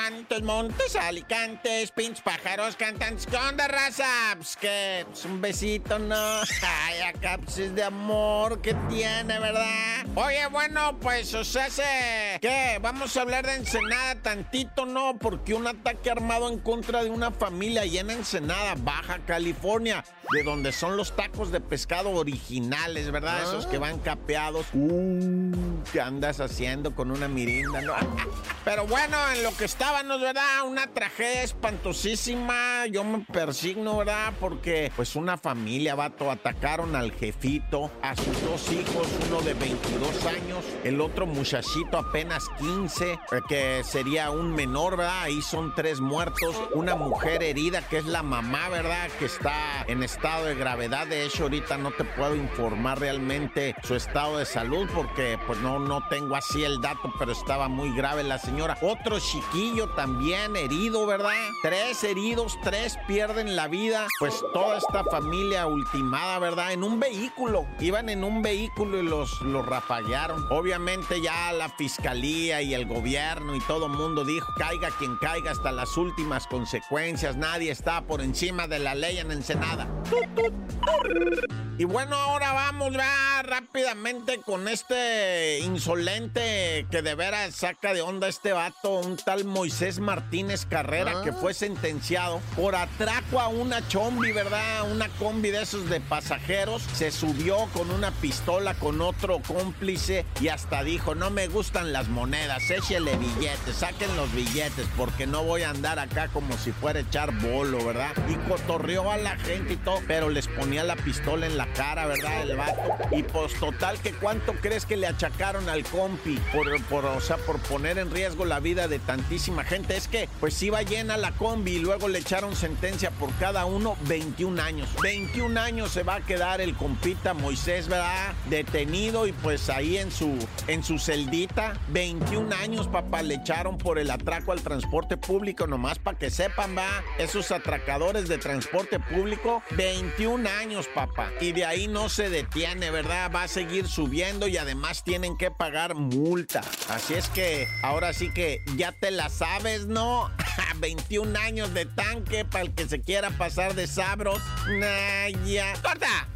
mantos, montes, alicantes, pinches pájaros, cantantes. ¿Qué onda, raza? Pues que, pues un besito, ¿no? Ay, acá pues es de amor que tiene, ¿verdad? Oye, bueno, pues, o sea, se... ¿qué? Vamos a hablar de Ensenada tantito, ¿no? Porque un ataque armado en contra de una familia allá en Ensenada, Baja California, de donde son los tacos de pescado originales, ¿verdad? Esos que van capeados. Uh, ¿qué andas haciendo con una mirinda, no? Pero bueno, en lo que estábamos, ¿verdad? Una tragedia espantosísima. Yo me persigno, ¿verdad? Porque, pues, una familia, vato, atacaron al jefito, a sus dos hijos, uno de 22 años, el otro muchachito apenas 15, eh, que sería un menor, ¿verdad? Ahí son tres muertos, una mujer herida, que es la mamá, ¿verdad? Que está en estado de gravedad. De hecho, ahorita no te puedo informar realmente su estado de salud porque, pues, no, no tengo así el dato, pero estaba muy grave la señora. Otro chiquillo también herido, ¿verdad? Tres heridos, tres pierden la vida. Pues toda esta familia ultimada, ¿verdad? En un vehículo. Iban en un vehículo y los, los rafaguearon. Obviamente ya la fiscalía y el gobierno y todo mundo dijo, caiga quien caiga hasta las últimas consecuencias. Nadie está por encima de la ley en Ensenada. Y bueno, ahora vamos ya rápidamente con este insolente que de veras saca de onda este vato, un tal Moisés Martínez Carrera, que fue sentenciado por atraco a una chombi, ¿verdad? Una combi de esos de pasajeros. Se subió con una pistola con otro cómplice y hasta dijo, no me gustan las monedas, échele billetes, saquen los billetes, porque no voy a andar acá como si fuera a echar bolo, ¿verdad? Y cotorreó a la gente y todo, pero les ponía la pistola en la cara, ¿verdad? El vato. Y total que cuánto crees que le achacaron al compi por, por, o sea, por poner en riesgo la vida de tantísima gente. Es que pues iba llena la combi y luego le echaron sentencia por cada uno 21 años. 21 años se va a quedar el compita Moisés, ¿verdad? Detenido y pues ahí en su, en su celdita. 21 años, papá, le echaron por el atraco al transporte público, nomás para que sepan, va. Esos atracadores de transporte público, 21 años, papá. Y de ahí no se detiene, ¿verdad? Va a seguir subiendo y además tienen que pagar multa. Así es que ahora sí que ya te la sabes, ¿no? 21 años de tanque para el que se quiera pasar de sabros. Nah, ya. ¡Corta!